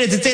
Estás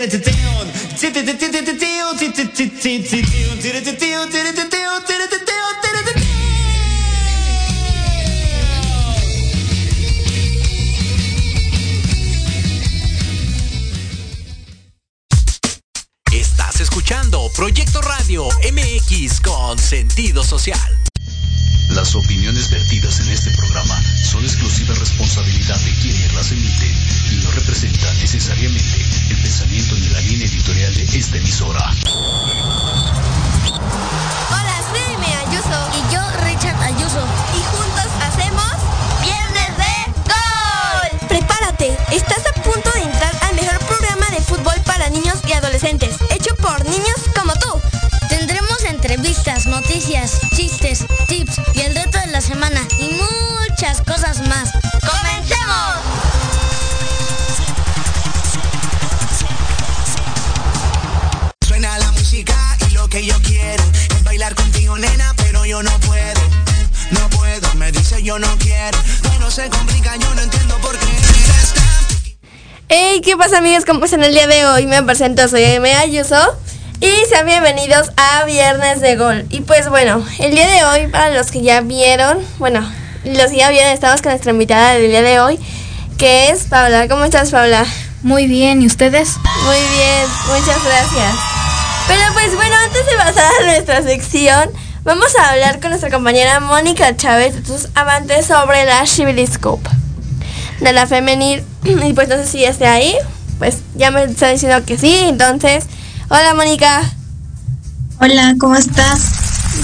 pasa amigos? ¿Cómo están el día de hoy? Me presento, soy M. Ayuso y sean bienvenidos a Viernes de Gol. Y pues bueno, el día de hoy, para los que ya vieron, bueno, los que ya vieron, estamos con nuestra invitada del día de hoy, que es Paula. ¿Cómo estás, Paula? Muy bien, ¿y ustedes? Muy bien, muchas gracias. Pero pues bueno, antes de pasar a nuestra sección, vamos a hablar con nuestra compañera Mónica Chávez de sus amantes sobre la Civiliscope de la femenil. Y pues no sé si esté ahí. Pues ya me está diciendo que sí. Entonces, hola Mónica. Hola, ¿cómo estás?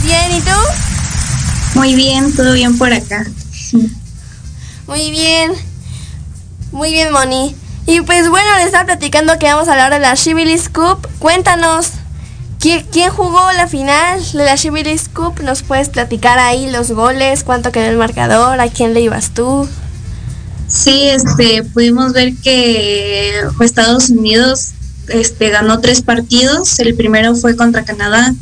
Bien, ¿y tú? Muy bien, todo bien por acá. Muy bien. Muy bien, Moni. Y pues bueno, les estaba platicando que vamos a hablar de la Shibilis Cup. Cuéntanos, ¿quién, quién jugó la final de la Shibilis Cup? ¿Nos puedes platicar ahí los goles? ¿Cuánto quedó el marcador? ¿A quién le ibas tú? Sí, este, pudimos ver que Estados Unidos este, ganó tres partidos. El primero fue contra Canadá,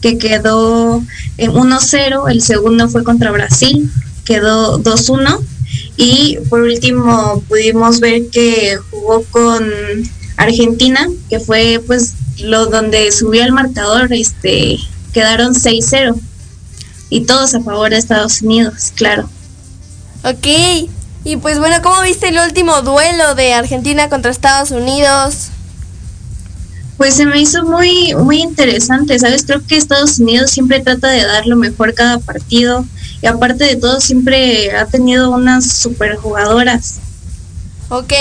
que quedó en 1-0. El segundo fue contra Brasil, quedó 2-1. Y por último pudimos ver que jugó con Argentina, que fue pues lo donde subió el marcador, este, quedaron 6-0. Y todos a favor de Estados Unidos, claro. Ok. Y pues bueno, ¿cómo viste el último duelo de Argentina contra Estados Unidos? Pues se me hizo muy, muy interesante, ¿sabes? Creo que Estados Unidos siempre trata de dar lo mejor cada partido y aparte de todo siempre ha tenido unas super jugadoras. Ok,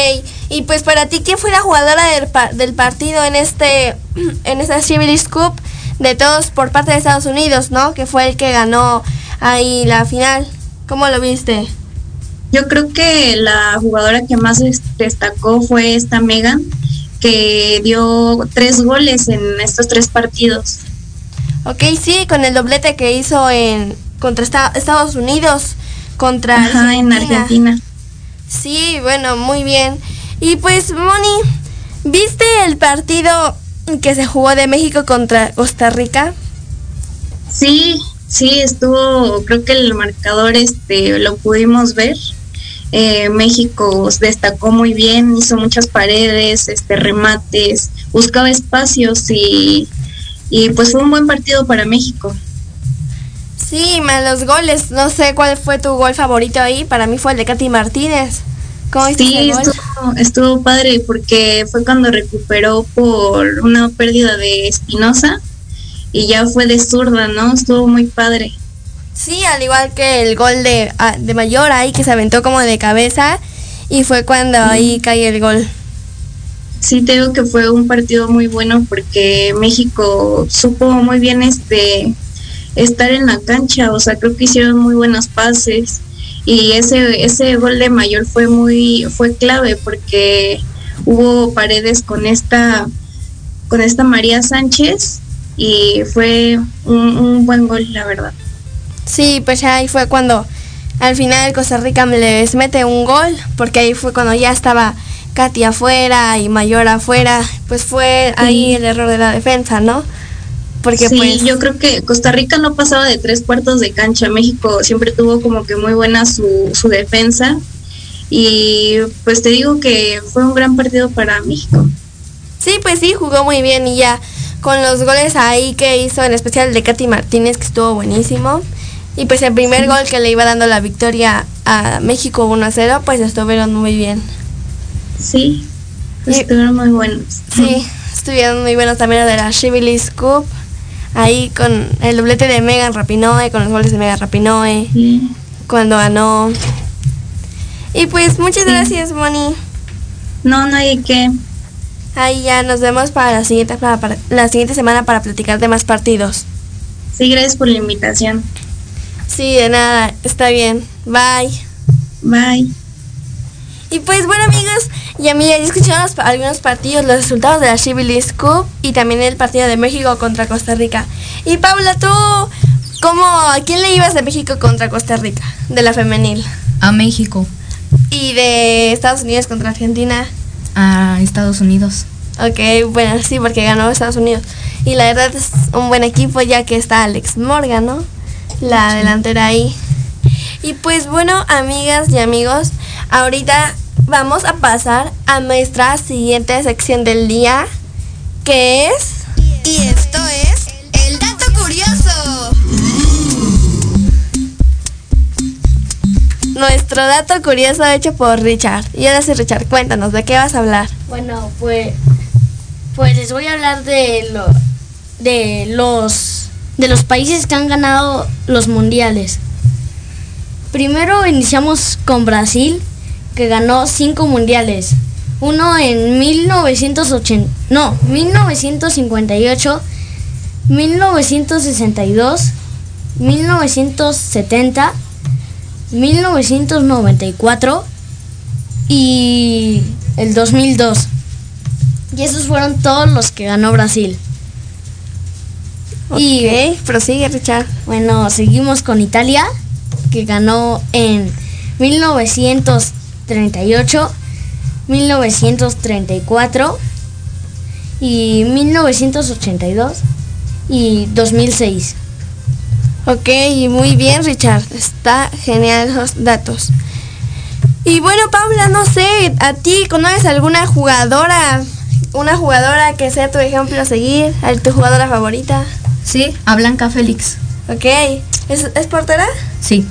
y pues para ti, ¿quién fue la jugadora del, del partido en este en esta Civilis Cup de todos por parte de Estados Unidos, ¿no? Que fue el que ganó ahí la final. ¿Cómo lo viste? Yo creo que la jugadora que más destacó fue esta Megan, que dio tres goles en estos tres partidos. Ok, sí, con el doblete que hizo en contra Estados Unidos, contra Argentina. en Argentina. Sí, bueno, muy bien. Y pues, Moni, ¿viste el partido que se jugó de México contra Costa Rica? Sí, sí, estuvo, creo que el marcador este lo pudimos ver. Eh, México destacó muy bien, hizo muchas paredes, este remates, buscaba espacios y, y pues fue un buen partido para México. Sí, más los goles. No sé cuál fue tu gol favorito ahí. Para mí fue el de Katy Martínez. ¿Cómo sí, estuvo, estuvo padre porque fue cuando recuperó por una pérdida de Espinosa y ya fue de zurda, ¿no? Estuvo muy padre. Sí, al igual que el gol de, ah, de Mayor ahí que se aventó como de cabeza y fue cuando ahí cae el gol. Sí, te digo que fue un partido muy bueno porque México supo muy bien este estar en la cancha, o sea, creo que hicieron muy buenos pases y ese ese gol de Mayor fue muy fue clave porque hubo paredes con esta con esta María Sánchez y fue un, buen gol la verdad sí pues ahí fue cuando al final Costa Rica les mete un gol porque ahí fue cuando ya estaba Katy afuera y Mayor afuera pues fue ahí el error de la defensa no porque sí, pues, yo creo que Costa Rica no pasaba de tres cuartos de cancha. México siempre tuvo como que muy buena su, su defensa. Y pues te digo que fue un gran partido para México. Sí, pues sí, jugó muy bien y ya con los goles ahí que hizo, en especial de Katy Martínez, que estuvo buenísimo. Y pues el primer gol que le iba dando la victoria a México 1 a 0, pues estuvieron muy bien. Sí, estuvieron muy buenos. Sí, estuvieron muy buenos también de la Chivilis Cup ahí con el doblete de Megan Rapinoe, con los goles de Megan Rapinoe, cuando ganó. Y pues muchas gracias, Moni. No, no hay que. Ahí ya nos vemos para la siguiente, para, la siguiente semana para platicar de más partidos. Sí, gracias por la invitación. Sí, de nada, está bien. Bye. Bye. Y pues bueno amigos y amigas, ya escuchamos algunos partidos, los resultados de la Chivilis Cup y también el partido de México contra Costa Rica. Y Paula, ¿tú cómo, a quién le ibas de México contra Costa Rica, de la femenil? A México. ¿Y de Estados Unidos contra Argentina? A Estados Unidos. Ok, bueno, sí, porque ganó Estados Unidos. Y la verdad es un buen equipo ya que está Alex Morgan, ¿no? La delantera ahí. Y pues bueno, amigas y amigos, ahorita vamos a pasar a nuestra siguiente sección del día, que es... Y esto es el dato curioso. Nuestro dato curioso hecho por Richard. Y ahora sí, Richard, cuéntanos, ¿de qué vas a hablar? Bueno, pues, pues les voy a hablar de, lo, de, los, de los países que han ganado los mundiales. Primero iniciamos con Brasil, que ganó cinco mundiales. Uno en 1980, no, 1958, 1962, 1970, 1994 y el 2002. Y esos fueron todos los que ganó Brasil. Y prosigue Richard. Bueno, seguimos con Italia, que ganó en 1900 38, 1934 y 1982 y 2006. Ok, muy bien Richard, está genial los datos. Y bueno Paula, no sé, ¿a ti conoces alguna jugadora, una jugadora que sea tu ejemplo a seguir, tu jugadora favorita? Sí, a Blanca Félix. Ok, ¿es, ¿es portera? Sí.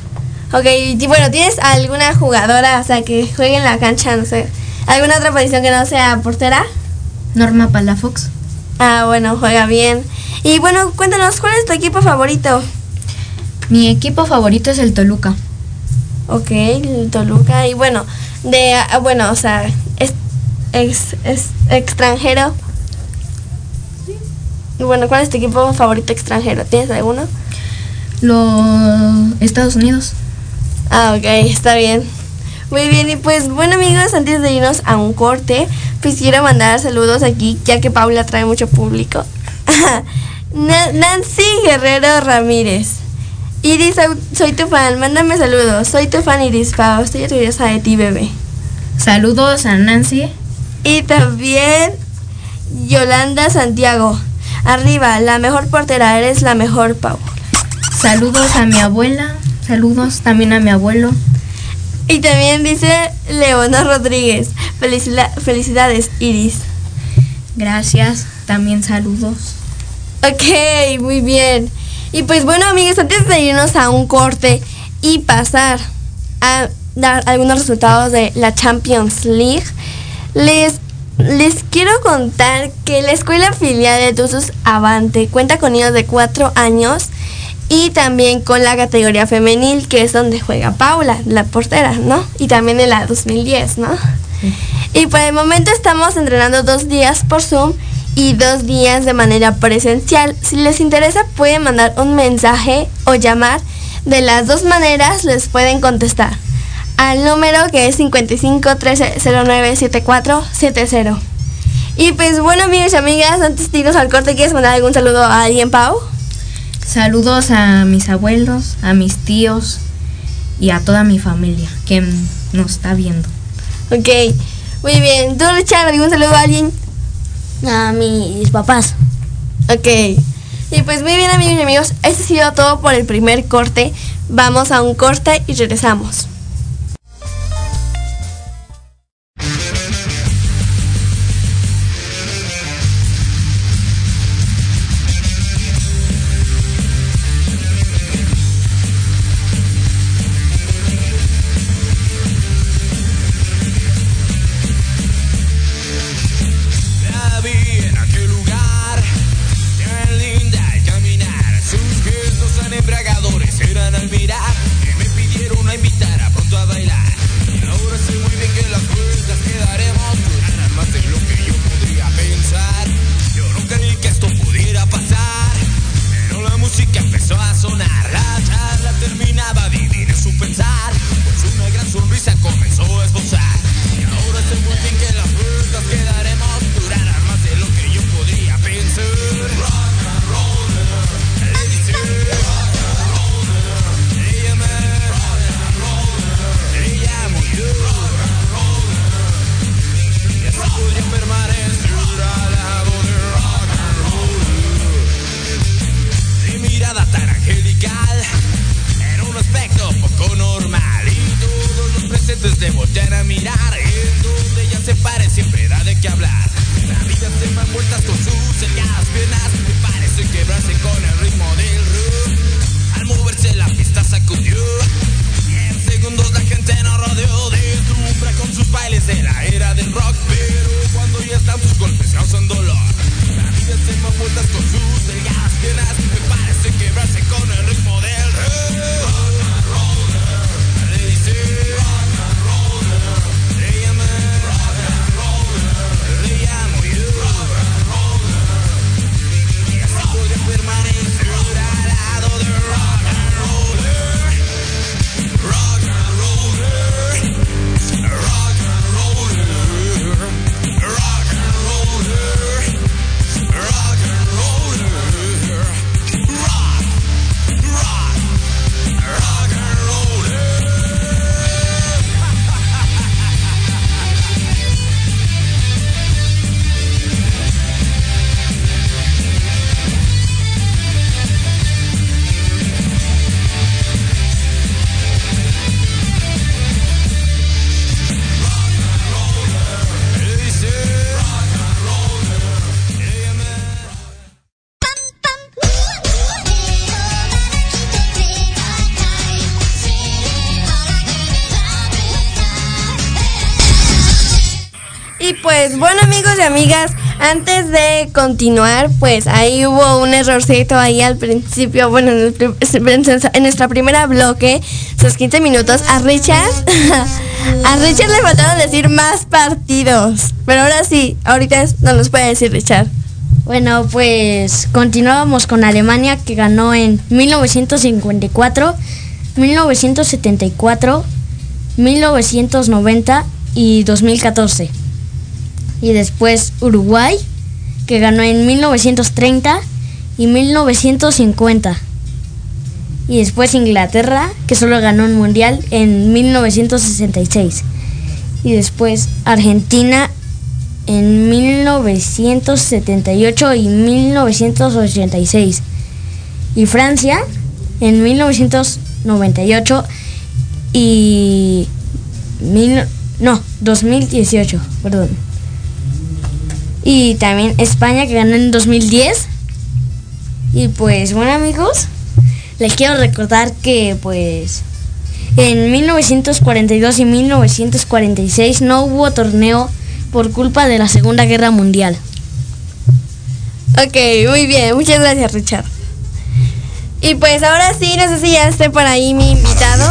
Ok, y bueno, ¿tienes alguna jugadora, o sea, que juegue en la cancha, no sé, alguna otra posición que no sea portera? Norma Palafox. Ah, bueno, juega bien. Y bueno, cuéntanos, ¿cuál es tu equipo favorito? Mi equipo favorito es el Toluca. Ok, el Toluca. Y bueno, de, ah, bueno, o sea, es, es, extranjero. Bueno, ¿cuál es tu equipo favorito extranjero? ¿Tienes alguno? Los Estados Unidos. Ah, ok, está bien. Muy bien, y pues bueno amigos, antes de irnos a un corte, pues quiero mandar saludos aquí, ya que Paula trae mucho público. Nancy Guerrero Ramírez. Iris, soy tu fan, mándame saludos. Soy tu fan Iris Pau, estoy orgullosa de ti, bebé. Saludos a Nancy. Y también Yolanda Santiago. Arriba, la mejor portera, eres la mejor, Pau. Saludos a mi abuela, saludos también a mi abuelo. Y también dice Leona Rodríguez. felicidades, Iris. Gracias, también saludos. Ok, muy bien. Y pues bueno, amigos, antes de irnos a un corte y pasar a dar algunos resultados de la Champions League, les, les quiero contar que la escuela filial de Tusus Avante cuenta con niños de 4 años y también con la categoría femenil, que es donde juega Paula, la portera, ¿no? Y también en la 2010, ¿no? Y por el momento estamos entrenando dos días por Zoom y dos días de manera presencial. Si les interesa pueden mandar un mensaje o llamar. De las dos maneras les pueden contestar al número que es 55 1309 7470. Y pues bueno amigos y amigas, antes de irnos al corte, ¿quieres mandar algún saludo a alguien, Pau? Saludos a mis abuelos, a mis tíos y a toda mi familia que nos está viendo. Ok, muy bien. ¿Tú, Richard, algún saludo a alguien? a mis papás. Ok. Y pues muy bien amigos y amigos, este ha sido todo por el primer corte. Vamos a un corte y regresamos. Amigas, antes de continuar, pues ahí hubo un errorcito ahí al principio, bueno, en, nuestra primera bloque, sus 15 minutos, a Richard, a Richard le faltaron decir más partidos, pero ahora sí, ahorita no nos puede decir Richard. Bueno, pues continuábamos con Alemania que ganó en 1954, 1974, 1990 y 2014. Y después Uruguay que ganó en 1930 y 1950. Y después Inglaterra que solo ganó un mundial en 1966. Y después Argentina en 1978 y 1986. Y Francia en 1998 y... no, 2018, perdón. Y también España que ganó en 2010. Y pues bueno amigos, les quiero recordar que pues en 1942 y 1946 no hubo torneo por culpa de la Segunda Guerra Mundial. Ok, muy bien, muchas gracias Richard. Y pues ahora sí, no sé si ya esté por ahí mi invitado.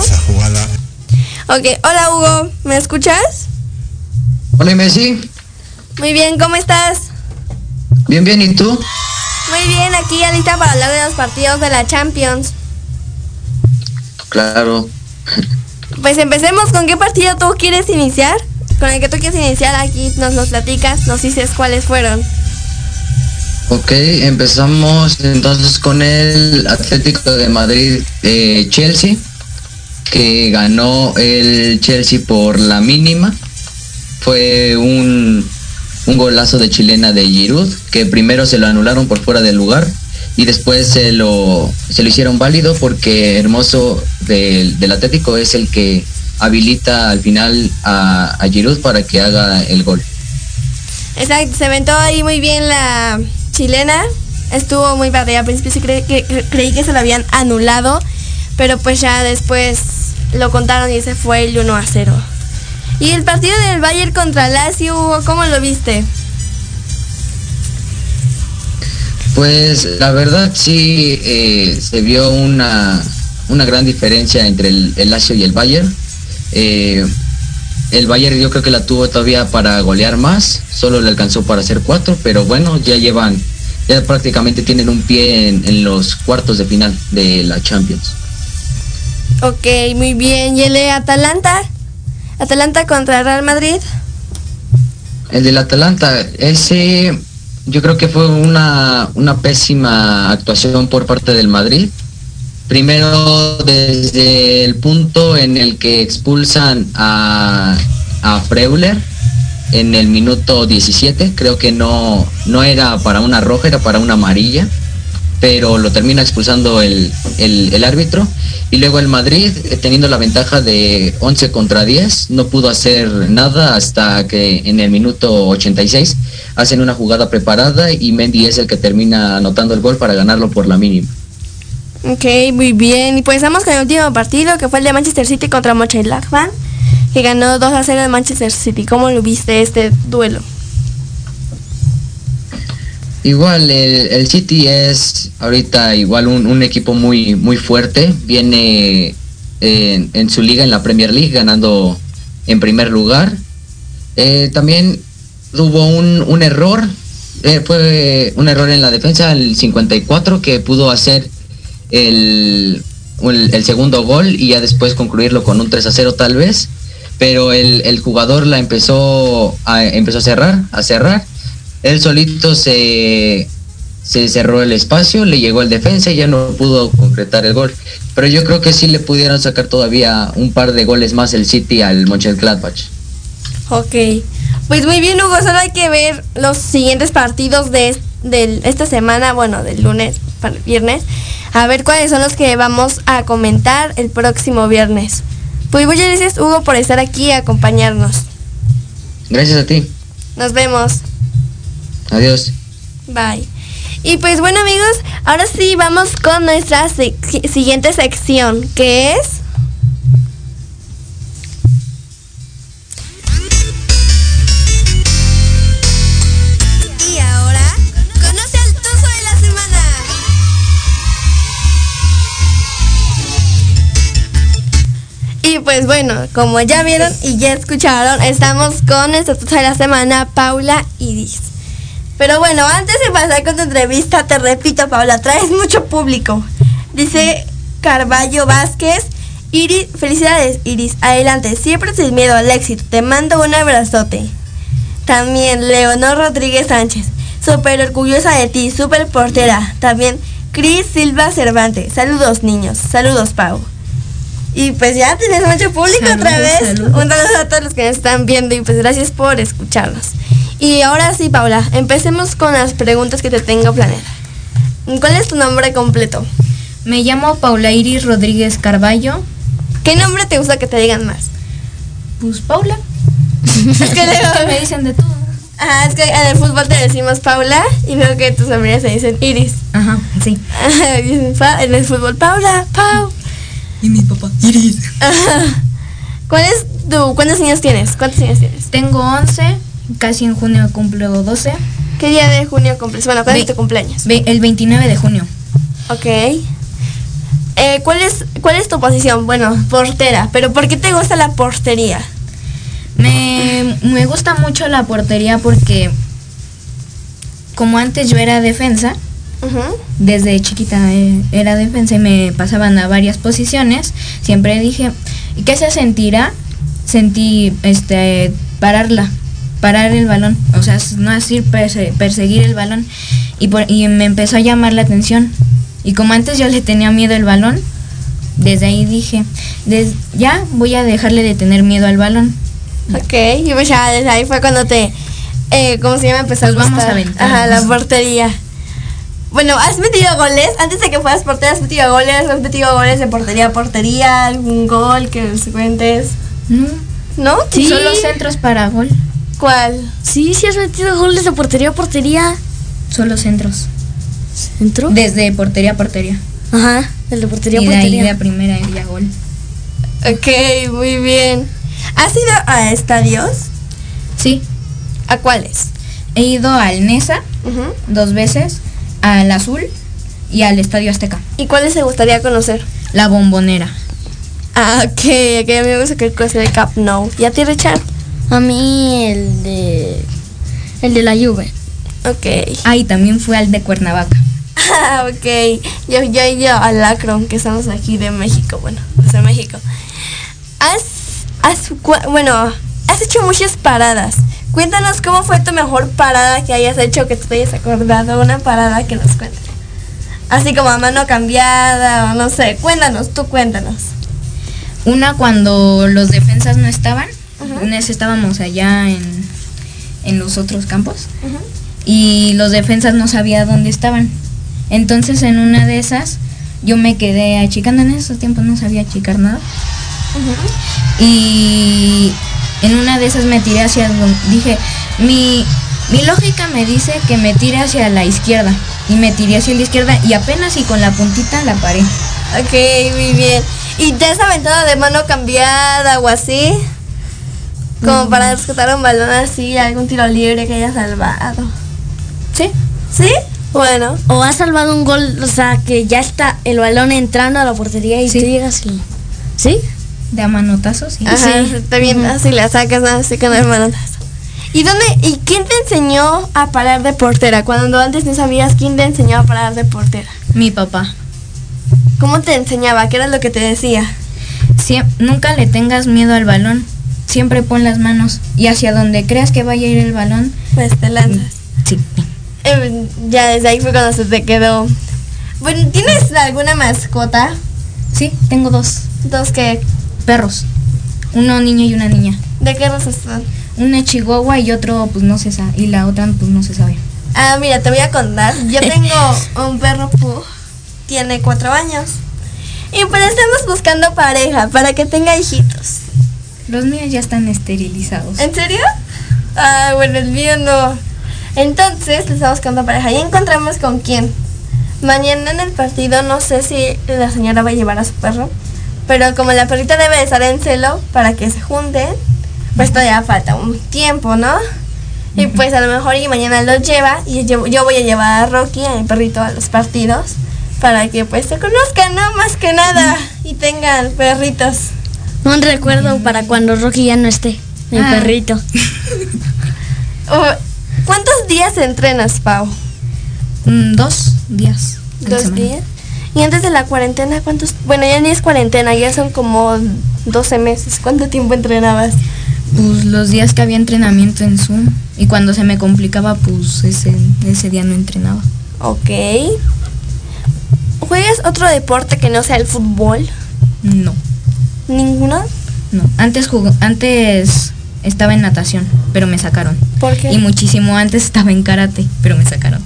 Ok, hola Hugo, ¿me escuchas? Hola Messi. Muy bien, ¿cómo estás? Bien, bien, ¿y tú? Muy bien, aquí ya lista para hablar de los partidos de la Champions. Claro. Pues empecemos con qué partido tú quieres iniciar con el que tú quieres iniciar aquí, nos los platicas, nos dices cuáles fueron. Ok, empezamos entonces con el Atlético de Madrid eh, Chelsea, que ganó el Chelsea por la mínima. Fue un, un golazo de chilena de Giroud, que primero se lo anularon por fuera del lugar y después se lo, se lo hicieron válido porque Hermoso del, del Atlético es el que habilita al final a, a Giroud para que haga el gol. Exacto, se aventó ahí muy bien la chilena. Estuvo muy padre. Al principio sí creí que, creí que se lo habían anulado, pero pues ya después lo contaron y ese fue el 1 a 0. Y el partido del Bayern contra Lazio, ¿cómo lo viste? Pues la verdad sí eh, se vio una, una gran diferencia entre el, el Lazio y el Bayern. Eh, el Bayern yo creo que la tuvo todavía para golear más, solo le alcanzó para hacer cuatro, pero bueno, ya llevan, ya prácticamente tienen un pie en, los cuartos de final de la Champions. Ok, muy bien. ¿Y el Atalanta? ¿Atalanta contra Real Madrid? El del Atalanta, ese yo creo que fue una, una pésima actuación por parte del Madrid. Primero desde el punto en el que expulsan a, a Freuler en el minuto 17, creo que no, no era para una roja, era para una amarilla, pero lo termina expulsando el, el, árbitro. Y luego el Madrid, eh, teniendo la ventaja de 11 contra 10, no pudo hacer nada hasta que en el minuto 86 hacen una jugada preparada y Mendy es el que termina anotando el gol para ganarlo por la mínima. Ok, muy bien. Y pues vamos con el último partido, que fue el de Manchester City contra Mönchengladbach, que ganó 2 a 0 de Manchester City. ¿Cómo lo viste este duelo? Igual, el, City es ahorita igual un, equipo muy, muy fuerte. Viene en, su liga, en la Premier League, ganando en primer lugar. Eh, también tuvo un, un error, eh, fue un error en la defensa, el 54, que pudo hacer el, el, segundo gol y ya después concluirlo con un 3 a 0 tal vez. Pero el, el jugador la empezó a, empezó a cerrar, a cerrar. Él solito se, se cerró el espacio, le llegó el defensa y ya no pudo concretar el gol. Pero yo creo que sí le pudieron sacar todavía un par de goles más el City al Mönchengladbach. Ok, pues muy bien Hugo, solo hay que ver los siguientes partidos de, de esta semana, bueno, del lunes para el viernes a ver cuáles son los que vamos a comentar el próximo viernes. Pues muchas gracias Hugo por estar aquí y acompañarnos. Gracias a ti. Nos vemos. Adiós. Bye. Y pues bueno amigos, ahora sí vamos con nuestra siguiente sección, que es... Y pues bueno, como ya vieron y ya escucharon, estamos con nuestra tusa de la semana, Paula y Diz. Pero bueno, antes de pasar con tu entrevista, te repito, Paula, traes mucho público. Dice Carballo Vázquez. Iris, felicidades, Iris. Adelante, siempre sin miedo al éxito. Te mando un abrazote. También Leonor Rodríguez Sánchez. Súper orgullosa de ti, súper portera. También Cris Silva Cervantes. Saludos, niños. Saludos, Pau. Y pues ya tienes mucho público otra vez. Un saludo a todos los que nos están viendo y pues gracias por escucharnos. Y ahora sí, Paula, empecemos con las preguntas que te tengo planeadas. ¿Cuál es tu nombre completo? Me llamo Paula Iris Rodríguez Carballo. ¿Qué nombre te gusta que te digan más? Pues Paula. es que luego me dicen de todo. Ajá, es que en el fútbol te decimos Paula y luego que tus amigas se dicen Iris. Ajá, sí. en el fútbol, Paula, Pau. Y mi papá, Iris. ¿Cuál es tu, ¿Cuántos niños tienes? ¿Cuántos niños tienes? Tengo 11, casi en junio cumplo 12. ¿Qué día de junio cumples? Bueno, ¿cuándo es tu cumpleaños? El 29 de junio. Ok. Eh, ¿cuál, es, ¿Cuál es tu posición? Bueno, portera. ¿Pero por qué te gusta la portería? Me, me gusta mucho la portería porque como antes yo era defensa, desde chiquita eh, era defensa y me pasaban a varias posiciones, siempre dije, ¿qué se sentirá? Sentí este pararla, parar el balón, o sea, no decir perseguir el balón y, y me empezó a llamar la atención. Y como antes yo le tenía miedo al balón, desde ahí dije, ya voy a dejarle de tener miedo al balón. Ok, y pues ya desde ahí fue cuando te, eh, ¿cómo se llama? Empezó a vamos a aventar. Ajá, la portería. Bueno, ¿has metido goles? Antes de que fueras portera, ¿has metido goles? ¿Has metido goles de portería a portería? ¿Algún gol que nos cuentes? No. ¿No? Sí. Solo centros para gol. ¿Cuál? Sí, sí has metido goles de portería a portería. Solo centros. ¿Centro? Desde portería a portería. Ajá, el de portería a y portería. Y de ahí de primera ya gol. Ok, muy bien. ¿Has ido a estadios? Sí. ¿A cuáles? He ido al Nesa dos veces, al Azul y al Estadio Azteca. ¿Y cuáles te gustaría conocer? La Bombonera. Ah, ok, ok, a mí me gusta que el coche de Cap No. ¿Y a ti, Richard? A mí el de... el de la Juve. Ok. Ah, y también fue al de Cuernavaca. Ah, ok. Yo, yo he ido al Lacron, que estamos aquí de México, bueno, pues de México. ¿Has, has, bueno, has hecho muchas paradas. Cuéntanos cómo fue tu mejor parada que hayas hecho, que te hayas acordado, una parada que nos cuentes. Así como a mano cambiada o no sé, cuéntanos, tú cuéntanos. Una cuando los defensas no estaban, uh estábamos allá en, en, los otros campos y los defensas no sabía dónde estaban. Entonces en una de esas yo me quedé achicando, en esos tiempos no sabía achicar nada. Y en una de esas me tiré hacia dije, mi, mi lógica me dice que me tire hacia la izquierda. Y me tiré hacia la izquierda y apenas y con la puntita la paré. Ok, muy bien. ¿Y te has aventado de mano cambiada o así? Como para rescatar un balón así, algún tiro libre que hayas salvado. ¿Sí? ¿Sí? Bueno. O has salvado un gol, o sea, que ya está el balón entrando a la portería y sí. tú llegas y... ¿Sí? De a manotazos, sí. Ajá, sí. Está bien, uh -huh. así la sacas, así con el manotazo. ¿Y dónde, y quién te enseñó a parar de portera? Cuando antes no sabías quién te enseñó a parar de portera. Mi papá. ¿Cómo te enseñaba? ¿Qué era lo que te decía? Sie nunca le tengas miedo al balón. Siempre pon las manos y hacia donde creas que vaya a ir el balón, pues te lanzas. Sí. Eh, ya desde ahí fue cuando se te quedó. Bueno, ¿tienes alguna mascota? Sí, tengo dos. ¿Dos qué? Perros. Uno niño y una niña. ¿De qué razas son? Una chihuahua y otro pues no se sabe. Y la otra pues no se sabe. Ah, mira, te voy a contar. Yo tengo un perro pug, tiene cuatro años. Y pues estamos buscando pareja para que tenga hijitos. Los míos ya están esterilizados. ¿En serio? Ah, bueno, el mío no. Entonces, le estamos buscando pareja y encontramos con quién. Mañana en el partido no sé si la señora va a llevar a su perro, pero como la perrita debe de estar en celo para que se junten, pues todavía falta un tiempo, ¿no? Y pues a lo mejor y mañana los lleva y yo, yo voy a llevar a Rocky, a mi perrito, a los partidos para que pues se conozcan, ¿no? Más que nada y tengan perritos. Un recuerdo para cuando Rocky ya no esté, mi Ah. perrito. Oh, ¿Cuántos días entrenas, Pau? Mm, dos días. ¿Dos días? Y antes de la cuarentena, ¿cuántos? Bueno, ya ni es cuarentena, ya son como 12 meses. ¿Cuánto tiempo entrenabas? Pues los días que había entrenamiento en Zoom. Y cuando se me complicaba, pues ese, ese día no entrenaba. Ok. ¿Juegas otro deporte que no sea el fútbol? No. ¿Ninguno? No. Antes jugó, antes estaba en natación, pero me sacaron. ¿Por qué? Y muchísimo antes estaba en karate, pero me sacaron.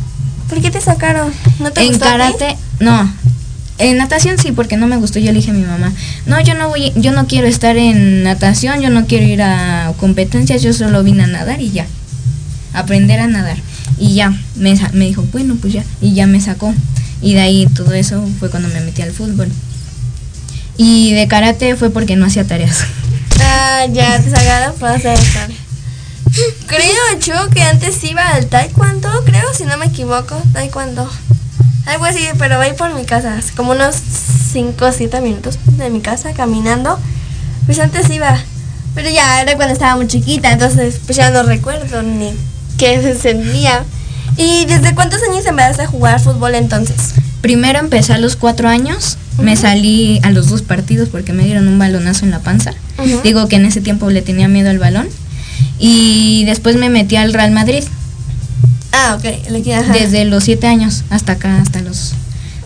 ¿Por qué te sacaron? ¿No te en gustó a ti? karate, no. En natación sí, porque no me gustó. Yo le dije a mi mamá, no, yo no voy, yo no quiero estar en natación, yo no quiero ir a competencias, yo solo vine a nadar y ya. Aprender a nadar. Y ya, me, me dijo, bueno, pues ya. Y ya me sacó. Y de ahí todo eso fue cuando me metí al fútbol. Y de karate fue porque no hacía tareas. Ah, ya te sacaron para hacer tarea. Creo yo que antes iba al taekwondo, creo, si no me equivoco, taekwondo. Algo así, pero voy por mi casa, como unos 5 o 7 minutos de mi casa caminando. Pues antes iba, pero ya era cuando estaba muy chiquita, entonces pues ya no recuerdo ni qué se sentía. ¿Y desde cuántos años empezaste a jugar fútbol entonces? Primero empecé a los cuatro años, me salí a los dos partidos porque me dieron un balonazo en la panza. Digo que en ese tiempo le tenía miedo al balón. Y después me metí al Real Madrid, Ah, ok, le queda. desde los siete años hasta acá, hasta los,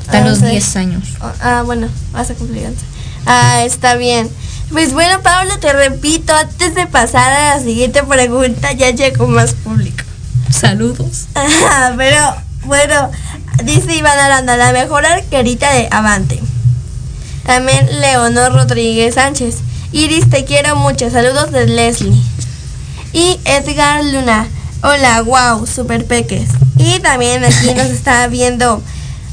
hasta Ah, los ok. 10 años. Oh, Ah, bueno, vas a cumplir 11. Ah, está bien. Pues bueno, Pablo, te repito, antes de pasar a la siguiente pregunta, ya llegó más público. Saludos. Pero, bueno, dice Iván Aranda, la mejor arquerita de Avante. También Leonor Rodríguez Sánchez. Iris, te quiero mucho. Saludos de Leslie. Y Edgar Luna. Hola, wow, super peques. Y también aquí nos está viendo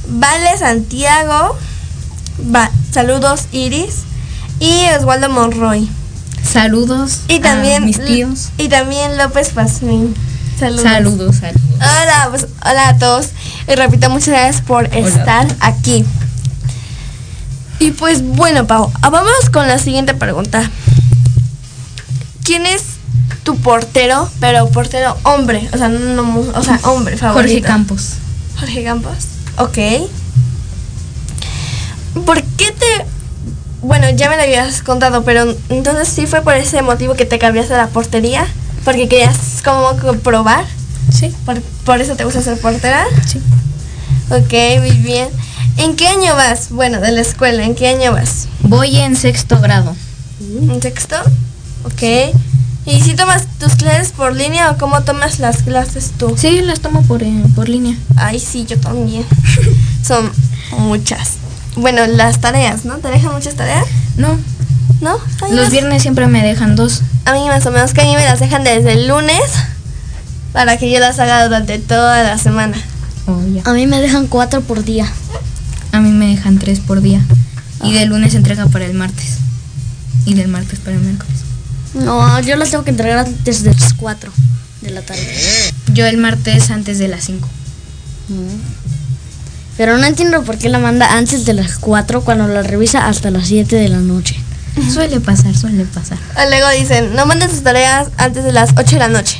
Vale Santiago. Va- saludos, Iris. Y Osvaldo Monroy. Saludos Y también a mis tíos. Y también López Pazmín. Saludos. Saludos, saludos. Hola, pues, hola a todos. Y repito, muchas gracias por estar aquí. Y pues bueno, Pau, vamos con la siguiente pregunta. ¿Quién es tu portero, pero portero hombre? O sea, no, o sea, hombre favorito. Jorge Campos. Jorge Campos. Ok. ¿Por qué te... Bueno, ya me lo habías contado, pero entonces sí fue por ese motivo que te cambiaste a la portería, porque querías como probar. Sí. ¿Por, por eso te gusta ser portera? Sí. Ok, muy bien. ¿En qué año vas? Bueno, de la escuela, ¿en qué año vas? Voy en sexto grado. ¿En sexto? Ok. ¿Y si tomas tus clases por línea o cómo tomas las clases tú? Sí, las tomo por, eh, por línea. Ay, sí, yo también. Son muchas. Bueno, las tareas, ¿no? ¿Te dejan muchas tareas? No, ¿No? Ay, los más- viernes siempre me dejan dos. A mí más o menos que a mí me las dejan desde el lunes para que yo las haga durante toda la semana. Oh, ya. A mí me dejan cuatro por día. A mí me dejan tres por día. Y de lunes se entrega para el martes. Y del martes para el miércoles. No, yo las tengo que entregar antes de las cuatro de la tarde. Yo el martes antes de las 5. Pero no entiendo por qué la manda antes de las cuatro cuando la revisa hasta las 7 de la noche. Suele pasar, suele pasar. Luego dicen, no manden sus tareas antes de las 8 de la noche.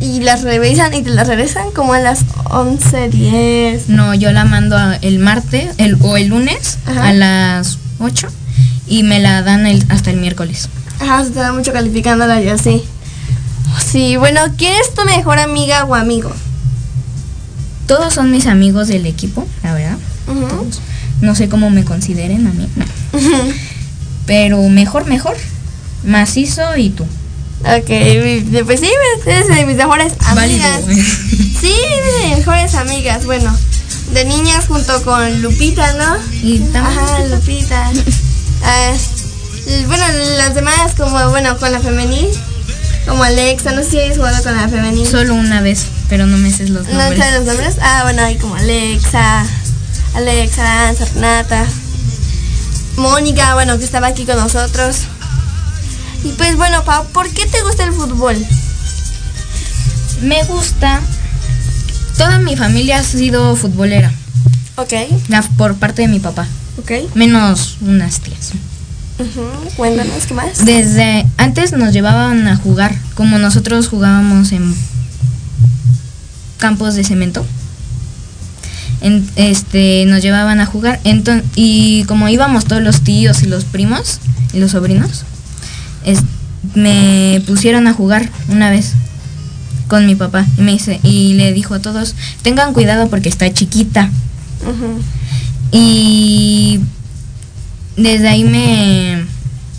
Y las revisan y te las regresan como a las 11, 10. No, yo la mando el martes el, o el lunes Ajá. a las 8 y me la dan el, hasta el miércoles. Ajá, se te da mucho calificándola y así. Sí, bueno, ¿quién es tu mejor amiga o amigo? Todos son mis amigos del equipo, la verdad. Todos. No sé cómo me consideren a mí. no. Pero mejor, mejor. Macizo y tú. Ok, mi- pues sí, eres de mis mejores amigas. Válido. Sí, de mis mejores amigas, bueno. De niñas junto con Lupita, ¿no? Y Ajá, Lupita. Ah, bueno, las demás como, bueno, con la femenil. Como Alexa, no sé si hayas jugado con la femenil. solo una vez, pero no me sé los ¿No nombres. sabes los nombres? Ah, bueno, hay como Alexa, Alexa, Renata, Mónica, bueno, que estaba aquí con nosotros. Y pues bueno, Pau, ¿por qué te gusta el fútbol? Me gusta. Toda mi familia ha sido futbolera, Ok, la- por parte de mi papá, ok. menos unas tías. Cuéntanos, ¿qué más? Desde antes nos llevaban a jugar, como nosotros jugábamos en campos de cemento. En- este, nos llevaban a jugar. Enton- y como íbamos todos los tíos y los primos y los sobrinos, es- me pusieron a jugar una vez con mi papá y me dice y le dijo a todos tengan cuidado porque está chiquita y desde ahí me,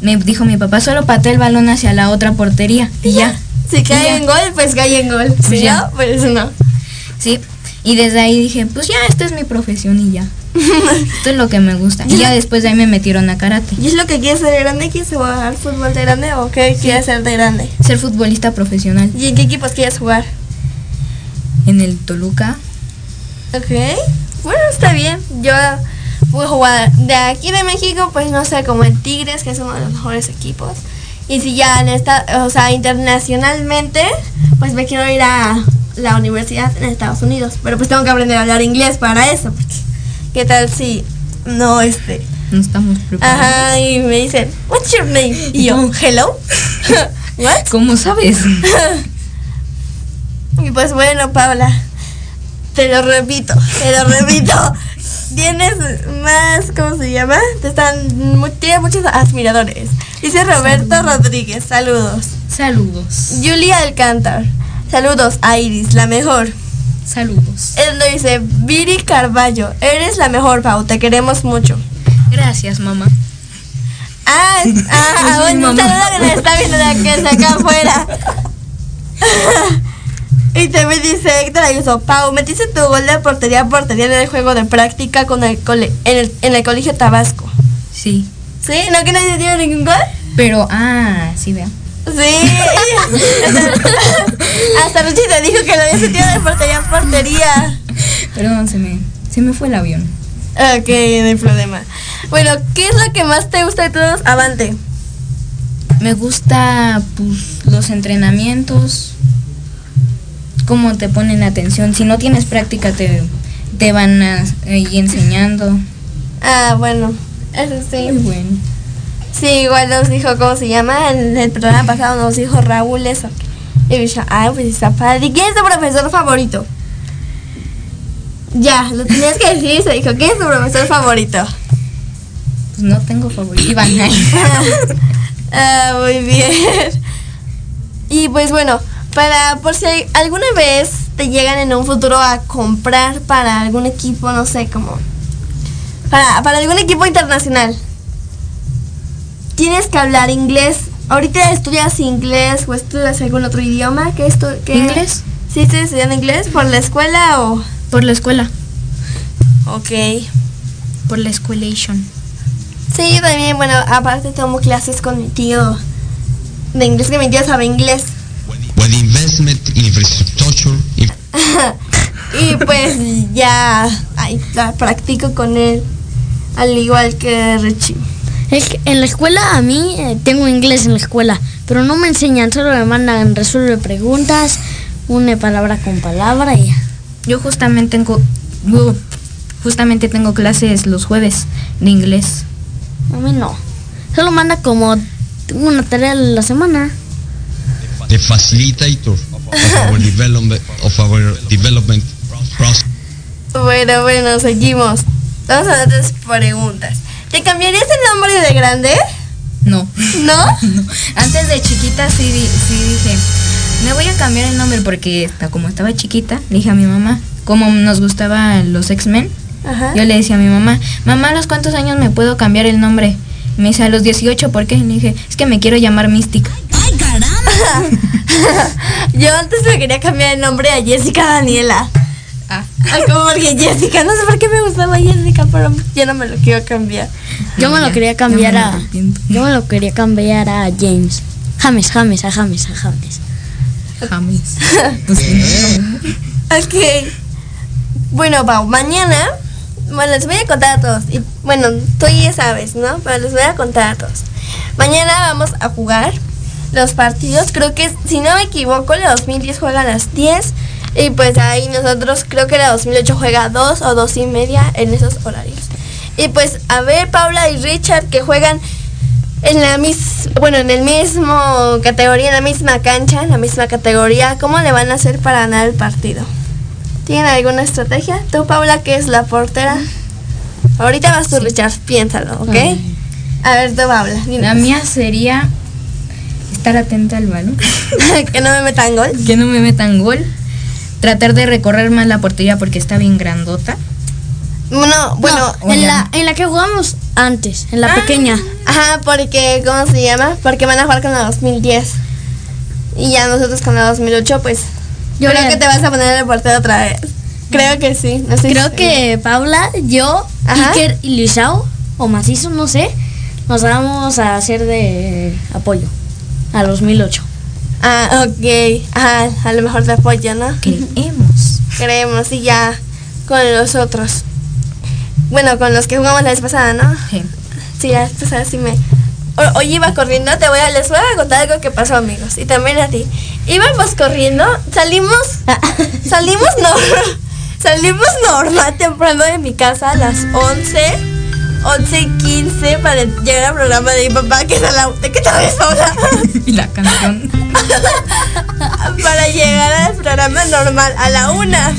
me dijo mi papá solo patea el balón hacia la otra portería y ya Si cae ya. en gol, pues cae en gol. Pues Si ya. no, pues no. sí y desde ahí dije pues ya esta es mi profesión y ya esto es lo que me gusta y ya después de ahí me metieron a karate ¿Y es lo que quieres ser de grande? ¿Quieres jugar fútbol de grande o qué quieres ser de grande? ser futbolista profesional ¿Y en qué equipos quieres jugar? en el Toluca Ok. Bueno, está bien. Yo voy a jugar de aquí de México, pues no sé, como el Tigres, que es uno de los mejores equipos. Y si ya en esta, o sea, internacionalmente, pues me quiero ir a la universidad en Estados Unidos. Pero pues tengo que aprender a hablar inglés para eso. Porque, ¿Qué tal si no, este... no estamos preparados Ajá, y me dicen, what's your name? Y yo, hello. What? ¿cómo sabes? Y pues bueno, Paula, te lo repito, te lo repito. Tienes más, ¿cómo se llama? Te están, tienes muchos admiradores. Dice Roberto Rodríguez, saludos. saludos Julia Alcántar, saludos Iris, la mejor. Saludos Él lo dice, Viri Carballo, eres la mejor, Pau, te queremos mucho. gracias mamá Ah, ah, Es un saludo que está viendo de aquí, de acá afuera. y también dice Héctor Ayuso, Pau, metiste tu gol de portería a portería en el juego de práctica con el cole- en, el, en el colegio Tabasco. sí ¿Sí? ¿No que nadie dio ningún gol? pero ah sí vea Sí. Hasta Luchi te dijo que lo había sentido de portería a portería. Perdón, se me, se me fue el avión. Ok, no hay problema. Bueno, ¿qué es lo que más te gusta de todos? Avante. Me gusta pues, los entrenamientos, cómo te ponen atención. Si no tienes práctica te, te van a, ahí enseñando. Ah, bueno, eso sí. Muy bueno. Sí, igual nos dijo, ¿cómo se llama? En el programa pasado nos dijo Raúl eso. Y yo, ah, pues está padre. ¿Y quién es tu profesor favorito? Ya, lo tenías que decir y se dijo, ¿quién es tu profesor favorito? Pues no tengo favorito. Iván. ah, muy bien. Y pues bueno, para por si alguna vez te llegan en un futuro a comprar para algún equipo, no sé, como para, para algún equipo internacional. Tienes que hablar inglés. Ahorita estudias inglés o estudias algún otro idioma. ¿Qué estu qué- ¿Inglés? ¿Sí estás estudiando inglés por la escuela o...? Por la escuela. Ok. Por la escuelation. Sí, yo también, bueno, aparte tomo clases con mi tío de inglés, que mi tío sabe inglés. With investment in infrastructure, in y pues ya ay, la practico con él, al igual que Richie. Es que en la escuela a mí eh, tengo inglés en la escuela, pero no me enseñan, solo me mandan resuelve preguntas, une palabra con palabra y ya. Yo justamente tengo, yo justamente tengo clases los jueves de inglés. A mí no. Solo manda como una tarea a la semana. the facilitator of our development of our development process. Bueno, bueno, seguimos. Vamos a otras preguntas. ¿Te cambiarías el nombre de grande? No. ¿No? No. Antes de chiquita sí, sí dije, me voy a cambiar el nombre porque como estaba chiquita, le dije a mi mamá, como nos gustaban los X-Men, yo le decía a mi mamá, mamá, ¿a los cuántos años me puedo cambiar el nombre? Me dice, a los 18, ¿por qué? Le dije, es que me quiero llamar Mystic. Yo antes me quería cambiar el nombre a Jessica Daniela. Ah. Ay, como porque Jessica, no sé por qué me gustaba Jessica, pero ya no me lo quiero cambiar. Yo me lo quería cambiar a. Yo me lo quería cambiar a James. James, James, a James, a James. James. Ok. Bueno, Pau, mañana, bueno, les voy a contar a todos. Y bueno, tú ya sabes, ¿no? Pero les voy a contar a todos. Mañana vamos a jugar los partidos. Creo que, si no me equivoco, la 2010 juega a las 10. Y pues ahí nosotros, creo que la 2008 juega 2 o 2 y media en esos horarios. Y pues, a ver, Paula y Richard que juegan en la mis bueno, en el mismo categoría, en la misma cancha, en la misma categoría, ¿cómo le van a hacer para ganar el partido? ¿Tienen alguna estrategia? Tú, Paula, que es la portera. Ahorita vas tú, Richard, piénsalo, ¿ok? A ver, tú, Paula. La mía sería estar atenta al balón. que no me metan gol. Que no me metan gol. Tratar de recorrer más la portería porque está bien grandota. Bueno, bueno, No, en, la, en la que jugamos antes, en la Ah. pequeña. Ajá, porque, ¿cómo se llama? Porque van a jugar con la 2010. Y ya nosotros con la 2008, pues. Yo creo que te vas a poner en el portero otra vez. Creo que sí. No sé Creo si- que Paula, yo, Ajá. Iker y Luisao, o Macizo, no sé, nos vamos a hacer de apoyo a los 2008. Ah, ok. Ajá, a lo mejor te apoyo, ¿no? Creemos. Creemos y ya con los otros. Bueno, con los que jugamos la vez pasada, ¿no? Sí. Sí, ya, tú sabes, sí me... O- Hoy iba corriendo, te voy a, les voy a contar algo que pasó, amigos. Y también a ti. Íbamos corriendo, salimos... salimos no... salimos normal temprano de mi casa a las 11, 11 y 15 para llegar al programa de mi papá, que es a la... ¿De qué te ves sola? Y la canción. para llegar al programa normal a la una.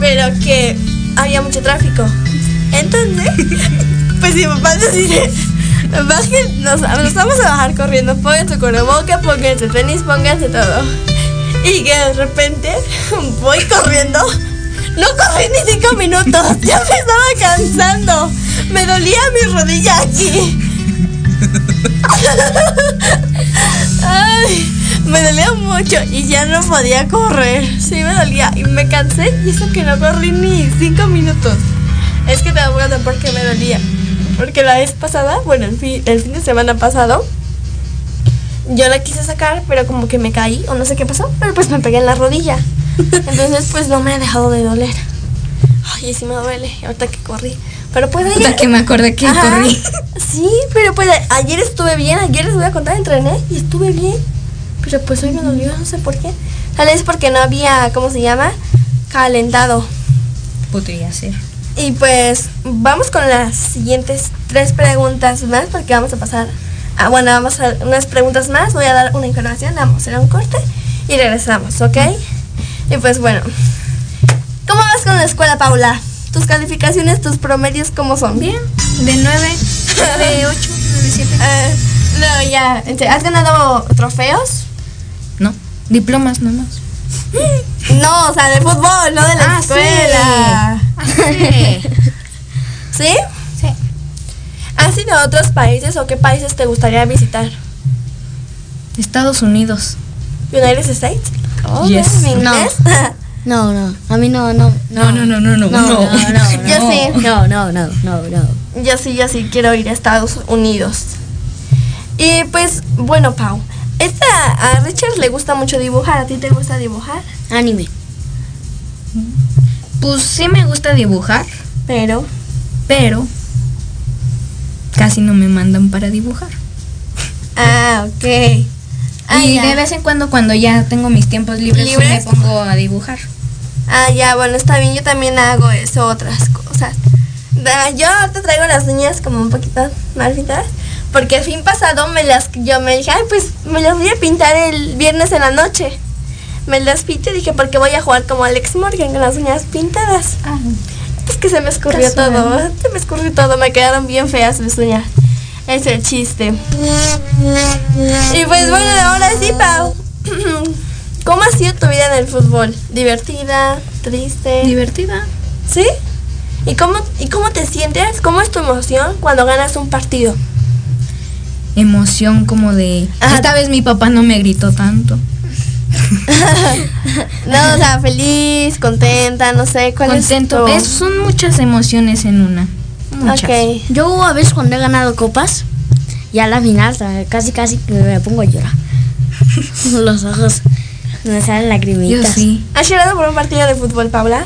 Pero que había mucho tráfico. Entonces, pues mi papá nos dice, bajen, nos, nos vamos a bajar corriendo, pónganse boca, pónganse tenis, pónganse todo. Y que de repente voy corriendo. No corrí ni cinco minutos, ya me estaba cansando. Me dolía mi rodilla aquí. Ay, me dolía mucho y ya no podía correr. Sí, me dolía y me cansé y eso que no corrí ni cinco minutos. Es que te voy a por qué me dolía. Porque la vez pasada, bueno, el fin, el fin de semana pasado, yo la quise sacar, pero como que me caí o no sé qué pasó, pero pues me pegué en la rodilla. Entonces, pues no me ha dejado de doler. Ay, sí me duele, ahorita que corrí. Pero pues Puta que me acordé que Ajá. corrí. Sí, pero pues a- ayer estuve bien, ayer les voy a contar, entrené y estuve bien. Pero pues hoy me dolió, no sé por qué. Tal vez porque no había, ¿cómo se llama? Calentado. Podría ser. Y pues vamos con las siguientes tres preguntas más porque vamos a pasar. Ah, bueno, vamos a unas preguntas más. Voy a dar una información, vamos a hacer un corte y regresamos, ¿ok? Y pues bueno. ¿Cómo vas con la escuela, Paula? ¿Tus calificaciones, tus promedios, cómo son? Bien. De 9, de 8, 9, 7. Eh, no, ya. Este, ¿Has ganado trofeos? No. Diplomas nomás. No, o sea, de fútbol, no de la Ah, escuela. Sí. ¿Sí? Sí. ¿Has ido a otros países o qué países te gustaría visitar? Estados Unidos. ¿United States? Oh, Yes. No, no, a mí no, no. No, no, no, no, no. No, no, no, no. Yo sí. No, no, no, no, no. Yo sí, yo sí quiero ir a Estados Unidos. Y pues, bueno, Pau. Esta, a Richard le gusta mucho dibujar. ¿A ti te gusta dibujar? Anime. Pues sí me gusta dibujar, Pero. pero casi no me mandan para dibujar. Ah, ok. Ah, y ya. de vez en cuando, cuando ya tengo mis tiempos libres, ¿Libres? me pongo a dibujar. Ah, ya, bueno, está bien. Yo también hago eso, otras cosas. Yo te traigo las uñas como un poquito mal pintadas. Porque el fin pasado me las, yo me dije, ay, pues me las voy a pintar el viernes en la noche. Me las pinté y dije, porque voy a jugar como Alex Morgan con las uñas pintadas. Pues que se me escurrió todo, se me escurrió todo, me quedaron bien feas mis uñas. Es el chiste. Y pues bueno, ahora sí, Pau. ¿Cómo ha sido tu vida en el fútbol? ¿Divertida? ¿Triste? Divertida. ¿Sí? ¿Y cómo, ¿Y cómo te sientes? ¿Cómo es tu emoción cuando ganas un partido? Emoción como de... Ajá. Esta vez mi papá no me gritó tanto. No, o sea, feliz, contenta, no sé, ¿cuál Contento. es tu... son muchas emociones en una. Muchas. Ok. Yo a veces cuando he ganado copas, ya a la final casi casi que me pongo a llorar. Los ojos me salen Yo lagrimitas. sí. ¿Has llorado por un partido de fútbol, Paula?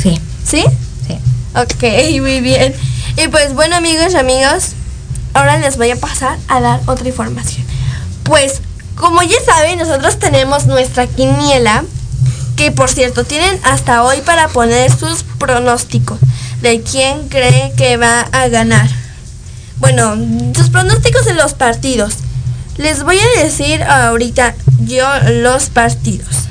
Sí. ¿Sí? Sí. Ok, muy bien. Y pues bueno, amigos y amigos, ahora les voy a pasar a dar otra información. Pues, como ya saben, nosotros tenemos nuestra quiniela, que por cierto, tienen hasta hoy para poner sus pronósticos de quién cree que va a ganar. Bueno, sus pronósticos en los partidos. Les voy a decir ahorita yo los partidos.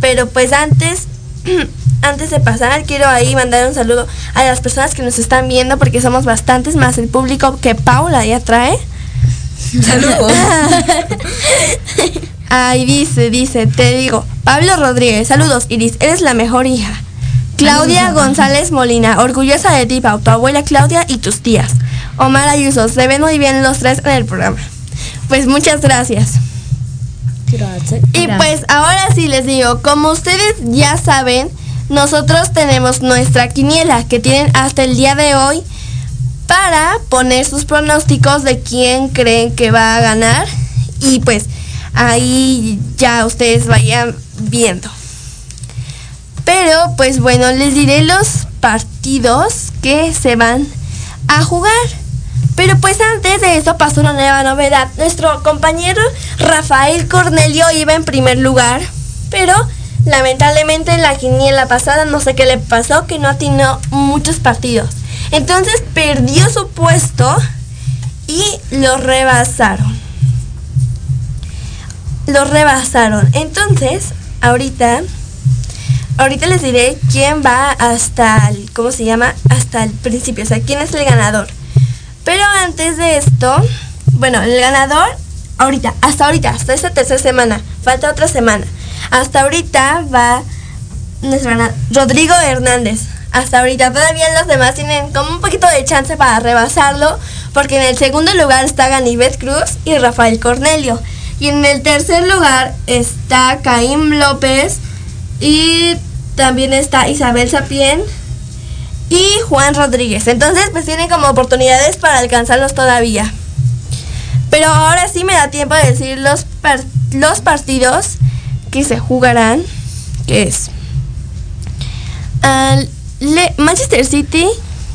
Pero pues antes antes de pasar, quiero ahí mandar un saludo a las personas que nos están viendo porque somos bastantes más el público que Paula ya trae. Saludos. Ahí dice, dice, te digo, Pablo Rodríguez, saludos Iris, eres la mejor hija. Claudia González Molina, orgullosa de ti, Pau, tu abuela Claudia y tus tías. Omar Ayuso, se ven muy bien los tres en el programa. Pues muchas gracias. Y pues ahora sí les digo, como ustedes ya saben, nosotros tenemos nuestra quiniela que tienen hasta el día de hoy para poner sus pronósticos de quién creen que va a ganar. Y pues ahí ya ustedes vayan viendo. Pero pues bueno, les diré los partidos que se van a jugar. Pero pues antes de eso pasó una nueva novedad. Nuestro compañero Rafael Cornelio iba en primer lugar, pero lamentablemente en la quiniela pasada no sé qué le pasó, que no atinó muchos partidos. Entonces perdió su puesto y lo rebasaron. Lo rebasaron. Entonces, ahorita ahorita les diré quién va hasta el, ¿cómo se llama? Hasta el principio, o sea, quién es el ganador. Pero antes de esto, bueno, el ganador, ahorita, hasta ahorita, hasta esta tercera semana, falta otra semana. Hasta ahorita va nuestro Rodrigo Hernández. Hasta ahorita todavía los demás tienen como un poquito de chance para rebasarlo, porque en el segundo lugar está Ganivet Cruz y Rafael Cornelio. Y en el tercer lugar está Caim López y también está Isabel Sapien y Juan Rodríguez. Entonces, pues tienen como oportunidades para alcanzarlos todavía. Pero ahora sí me da tiempo de decir los, los partidos que se jugarán, que es Manchester City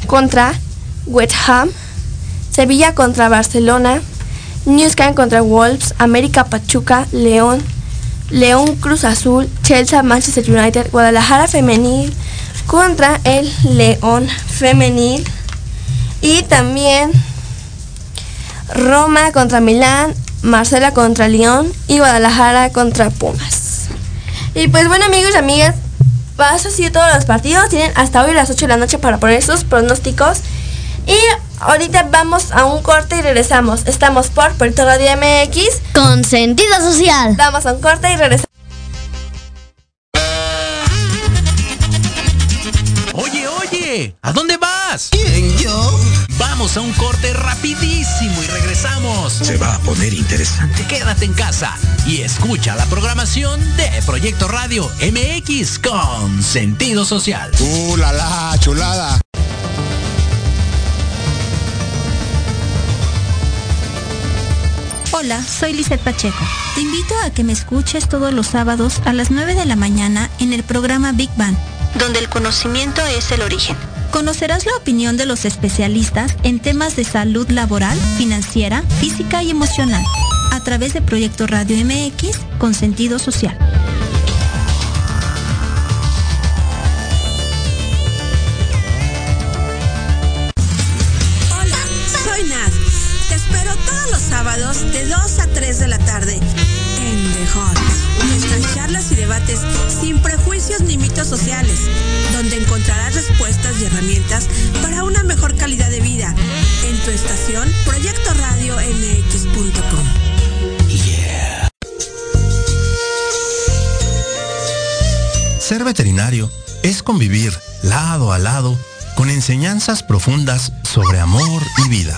contra West Ham, Sevilla contra Barcelona, Newscan contra Wolves, América Pachuca, León, León Cruz Azul, Chelsea Manchester United, Guadalajara Femenil, contra el León Femenil. Y también Roma contra Milán, Marcela contra León y Guadalajara contra Pumas. Y pues bueno amigos y amigas, eso así todos los partidos. Tienen hasta hoy a las 8 de la noche para poner sus pronósticos. Y ahorita vamos a un corte y regresamos. Estamos por Puerto Radio MX. Con sentido social. Vamos a un corte y regresamos. ¿A dónde vas? ¿Quién, yo? Vamos a un corte rapidísimo y regresamos. Se va a poner interesante. Quédate en casa y escucha la programación de Proyecto Radio MX con sentido social. ¡Uh, la, la chulada! Hola, soy Lizeth Pacheco. Te invito a que me escuches todos los sábados a las 9 de la mañana en el programa Big Bang donde el conocimiento es el origen. Conocerás la opinión de los especialistas en temas de salud laboral, financiera, física y emocional, a través de Proyecto Radio MX con sentido social. Hola, soy Nad. Te espero todos los sábados de y debates sin prejuicios ni mitos sociales, donde encontrarás respuestas y herramientas para una mejor calidad de vida. En tu estación, Proyecto Radio MX.com. Ser veterinario es convivir lado a lado con enseñanzas profundas sobre amor y vida.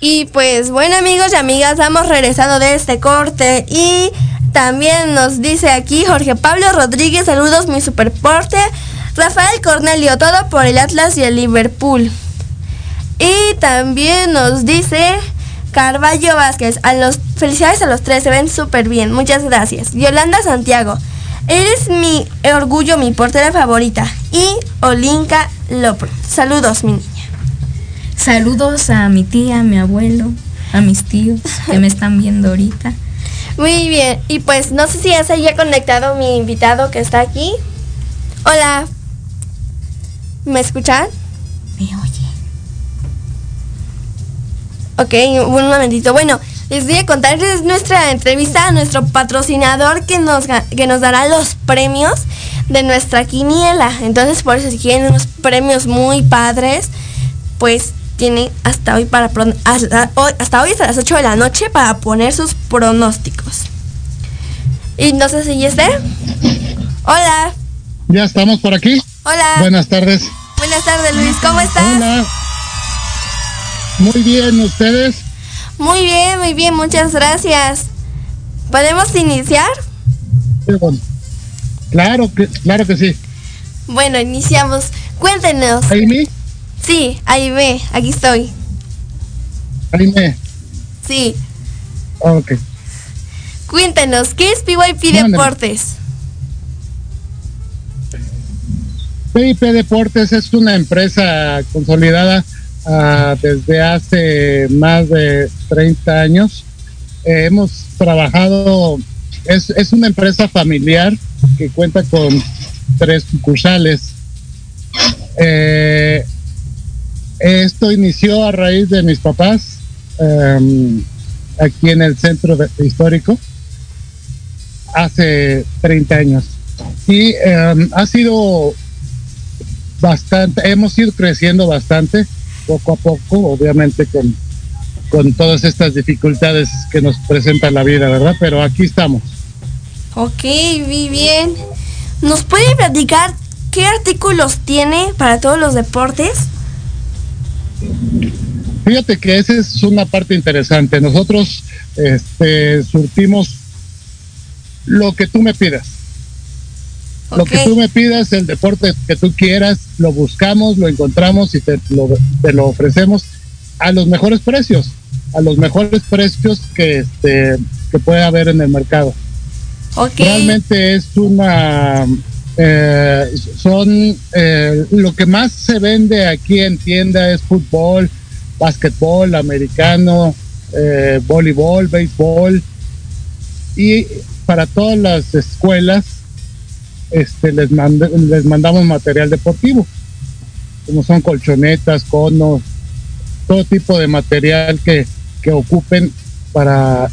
Y pues bueno amigos y amigas, vamos regresando de este corte y también nos dice aquí Jorge Pablo Rodríguez, saludos mi superporte. Rafael Cornelio, todo por el Atlas y el Liverpool. Y también nos dice Carballo Vázquez, a los felicidades a los tres, se ven súper bien, muchas gracias. Yolanda Santiago, eres mi orgullo, mi portera favorita. Y Olinka López, saludos mi. Saludos a mi tía, a mi abuelo, a mis tíos que me están viendo ahorita. Muy bien, y pues no sé si ya se haya conectado mi invitado que está aquí. Hola. ¿Me escuchan? Me oye. Ok, un momentito. Bueno, les voy a contar, es nuestra entrevista a nuestro patrocinador que nos, que nos dará los premios de nuestra quiniela. Entonces, por eso si quieren unos premios muy padres, pues tienen hasta hoy para hasta hoy, hasta hoy hasta las 8 de la noche para poner sus pronósticos. Y no sé si ya esté. Hola. Ya estamos por aquí. Hola. Buenas tardes. Buenas tardes, Luis. ¿Cómo estás? Hola. Muy bien, ¿ustedes? Muy bien, muy bien, muchas gracias. ¿Podemos iniciar? Claro que, claro que sí. Bueno, iniciamos. Cuéntenos. ¿Aime? Sí, ahí ve, aquí estoy. Aime. Sí. Ok. Cuéntenos, ¿qué es PYP Deportes? PYP Deportes es una empresa consolidada uh, desde hace más de 30 años. Eh, hemos trabajado, es, es, una empresa familiar que cuenta con tres sucursales. Eh, esto inició a raíz de mis papás um, aquí en el centro histórico hace 30 años. Y um, ha sido bastante, hemos ido creciendo bastante poco a poco, obviamente con, con todas estas dificultades que nos presenta la vida, ¿verdad? Pero aquí estamos. Ok, muy bien. ¿Nos puede platicar qué artículos tiene para todos los deportes? Fíjate que esa es una parte interesante. Nosotros este, surtimos lo que tú me pidas. Okay. Lo que tú me pidas, el deporte que tú quieras, lo buscamos, lo encontramos y te lo, te lo ofrecemos a los mejores precios, a los mejores precios que, este, que puede haber en el mercado. Okay. Realmente es una... Eh, son eh, lo que más se vende aquí en tienda es fútbol, básquetbol, americano, eh, voleibol, béisbol y para todas las escuelas este, les, les mandamos material deportivo, como son colchonetas, conos, todo tipo de material que, que ocupen para,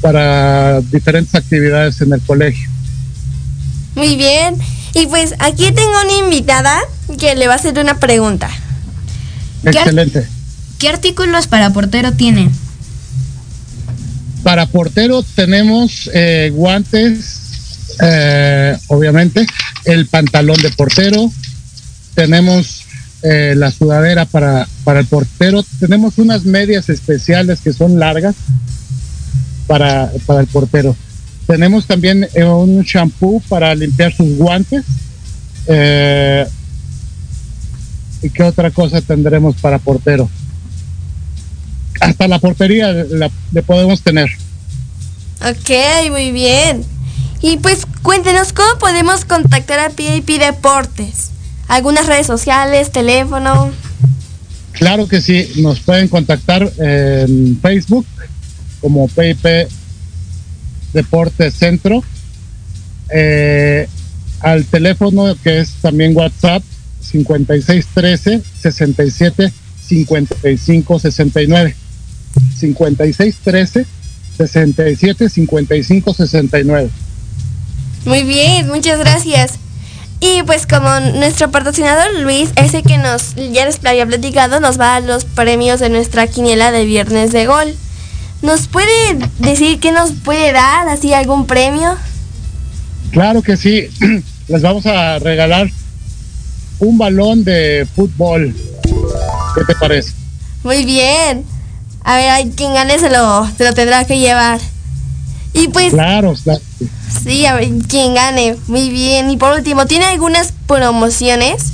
para diferentes actividades en el colegio. Muy bien, y pues aquí tengo una invitada que le va a hacer una pregunta. Excelente. ¿Qué, ¿Qué artículos para portero tiene? Para portero tenemos eh, guantes, eh, obviamente, el pantalón de portero, tenemos eh, la sudadera para, para el portero, tenemos unas medias especiales que son largas para, para el portero. Tenemos también eh, un shampoo para limpiar sus guantes. Eh, ¿Y qué otra cosa tendremos para portero? Hasta la portería la, le podemos tener. Ok, muy bien. Y pues cuéntenos cómo podemos contactar a PIP Deportes. ¿Algunas redes sociales, teléfono? Claro que sí, nos pueden contactar en Facebook como PIP Deportes Centro, eh, al teléfono que es también WhatsApp 5613 67 55 69 5613 67 55 69 Muy bien, muchas gracias. Y pues como nuestro patrocinador Luis, ese que nos ya les había platicado, nos va a los premios de nuestra quiniela de viernes de gol. ¿Nos puede decir qué nos puede dar, así algún premio? Claro que sí. Les vamos a regalar un balón de fútbol. ¿Qué te parece? Muy bien. A ver, hay quien gane se lo, se lo tendrá que llevar. Y pues... Claro, claro. Sí, a ver, quien gane. Muy bien. Y por último, ¿tiene algunas promociones?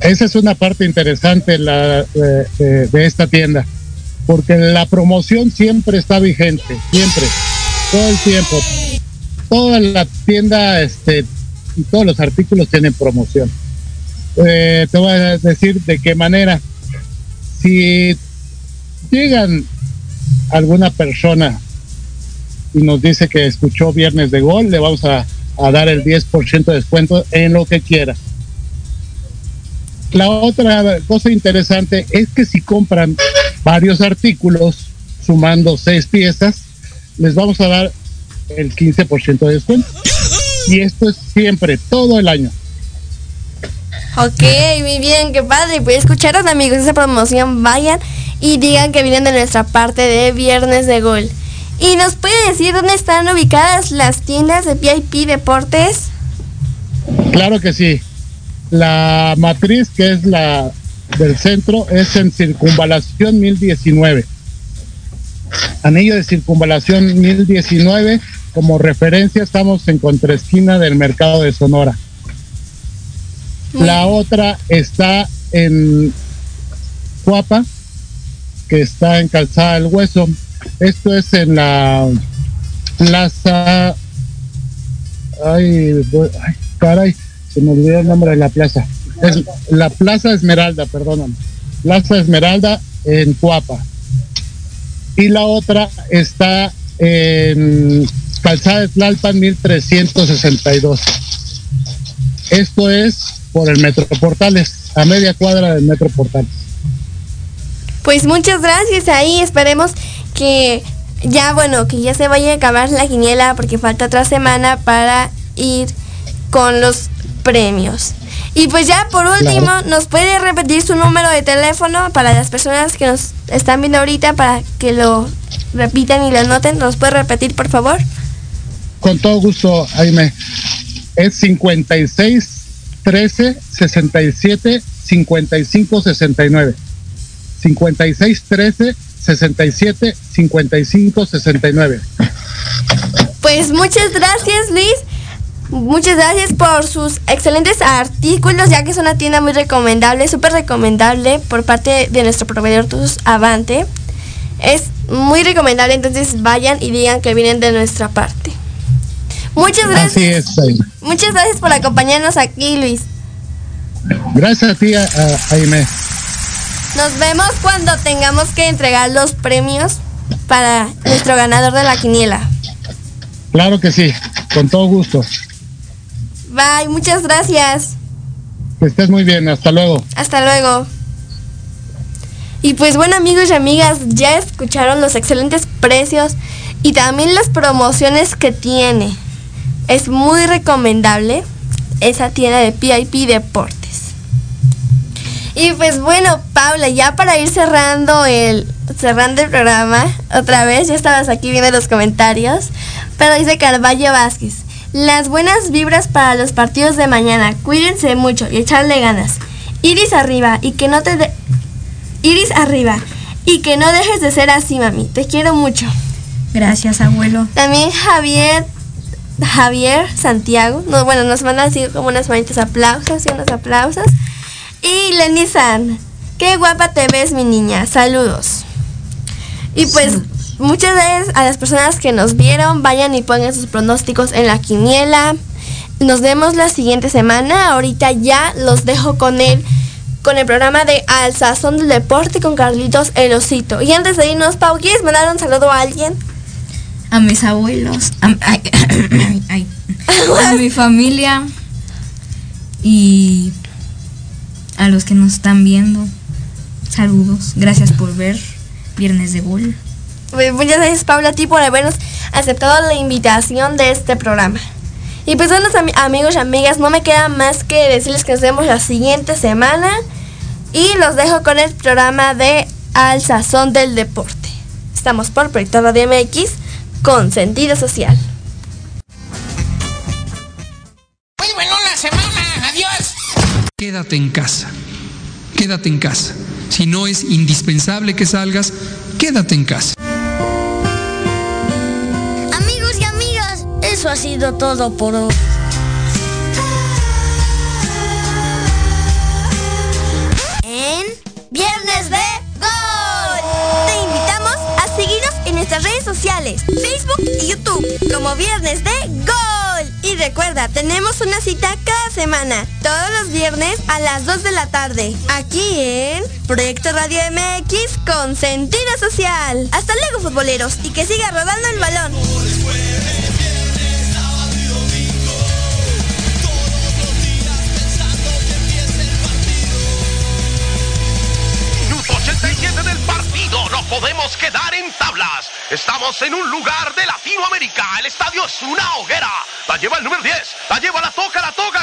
Esa es una parte interesante la, de, de- de esta tienda, porque la promoción siempre está vigente, siempre, todo el tiempo. Toda la tienda, este, y todos los artículos tienen promoción. Eh, te voy a decir de qué manera. Si llegan alguna persona y nos dice que escuchó Viernes de Gol, le vamos a, a dar el 10% de descuento en lo que quiera. La otra cosa interesante es que si compran varios artículos, sumando seis piezas, les vamos a dar el 15% de descuento. Y esto es siempre, todo el año. Ok, muy bien, qué padre. Pues escucharon amigos esa promoción, vayan y digan que vienen de nuestra parte de Viernes de Gol. ¿Y nos puede decir dónde están ubicadas las tiendas de VIP Deportes? Claro que sí. La matriz, que es la del centro, es en circunvalación 1019. Anillo de circunvalación 1019. Como referencia, estamos en contraesquina del mercado de Sonora. La otra está en Cuapa, que está en Calzada del Hueso. Esto es en la plaza. Ay, ay, caray, se me olvidó el nombre de la plaza. Es la Plaza Esmeralda, perdóname. Plaza Esmeralda en Cuapa. Y la otra está en Calzada de Tlalpan 1362. Esto es por el Metro Portales, a media cuadra del Metro Portales. Pues muchas gracias ahí, esperemos que ya, bueno, que ya se vaya a acabar la quiniela porque falta otra semana para ir con los premios. Y pues ya por último, Claro. ¿nos puede repetir su número de teléfono para las personas que nos están viendo ahorita para que lo repitan y lo anoten? ¿Nos puede repetir, por favor? Con todo gusto, Jaime. Es 56 13 67 55 69. 56 13 67 55 69. Pues muchas gracias, Luis. Muchas gracias por sus excelentes artículos, ya que es una tienda muy recomendable, súper recomendable por parte de nuestro proveedor Tus Avante. Es muy recomendable, entonces vayan y digan que vienen de nuestra parte. Muchas Así gracias. es. Muchas gracias por acompañarnos aquí, Luis. Gracias a ti, a- a- Jaime. Nos vemos cuando tengamos que entregar los premios para nuestro ganador de la quiniela. Claro que sí, con todo gusto. Bye, muchas gracias. Que estés muy bien, hasta luego. Hasta luego. Y pues bueno amigos y amigas, ya escucharon los excelentes precios y también las promociones que tiene. Es muy recomendable esa tienda de PIP Deportes. Y pues bueno, Paula, ya para ir cerrando el cerrando el programa, otra vez, ya estabas aquí viendo los comentarios, pero dice Carvalho Vázquez, las buenas vibras para los partidos de mañana, cuídense mucho y echarle ganas. Iris arriba y que no te de- Iris arriba y que no dejes de ser así, mami. Te quiero mucho. Gracias, abuelo. También Javier Javier Santiago, no, bueno, nos manda así como unas manitas aplausos y unos aplausos. Y Lenny San, qué guapa te ves, mi niña. Saludos. Y pues muchas gracias a las personas que nos vieron. Vayan y pongan sus pronósticos en la quiniela. Nos vemos la siguiente semana. Ahorita ya los dejo con él. Con el programa de Al Sazón del Deporte con Carlitos El Osito. Y antes de irnos, Pau, ¿quieres mandar un saludo a alguien? A mis abuelos, ay, ay, a mi familia y a los que nos están viendo. Saludos. Gracias por ver Viernes de Gol. Pues Muchas gracias, Paula, a ti por habernos aceptado la invitación de este programa. Y pues bueno, ami- amigos y amigas, no me queda más que decirles que nos vemos la siguiente semana. Y los dejo con el programa de Al Sazón del Deporte. Estamos por Proyecto Radio MX con sentido social. Muy bueno la semana, adiós. Quédate en casa. Quédate en casa. Si no es indispensable que salgas, quédate en casa. Eso ha sido todo por hoy. En Viernes de Gol. Te invitamos a seguirnos en nuestras redes sociales, Facebook y YouTube, como Viernes de Gol. Y recuerda, tenemos una cita cada semana, todos los viernes a las 2 de la tarde, aquí en Proyecto Radio MX con sentido social. Hasta luego, futboleros, y que siga rodando el balón. Podemos quedar en tablas. Estamos en un lugar de Latinoamérica. El estadio es una hoguera. La lleva el número 10. La lleva, la toca, la toca.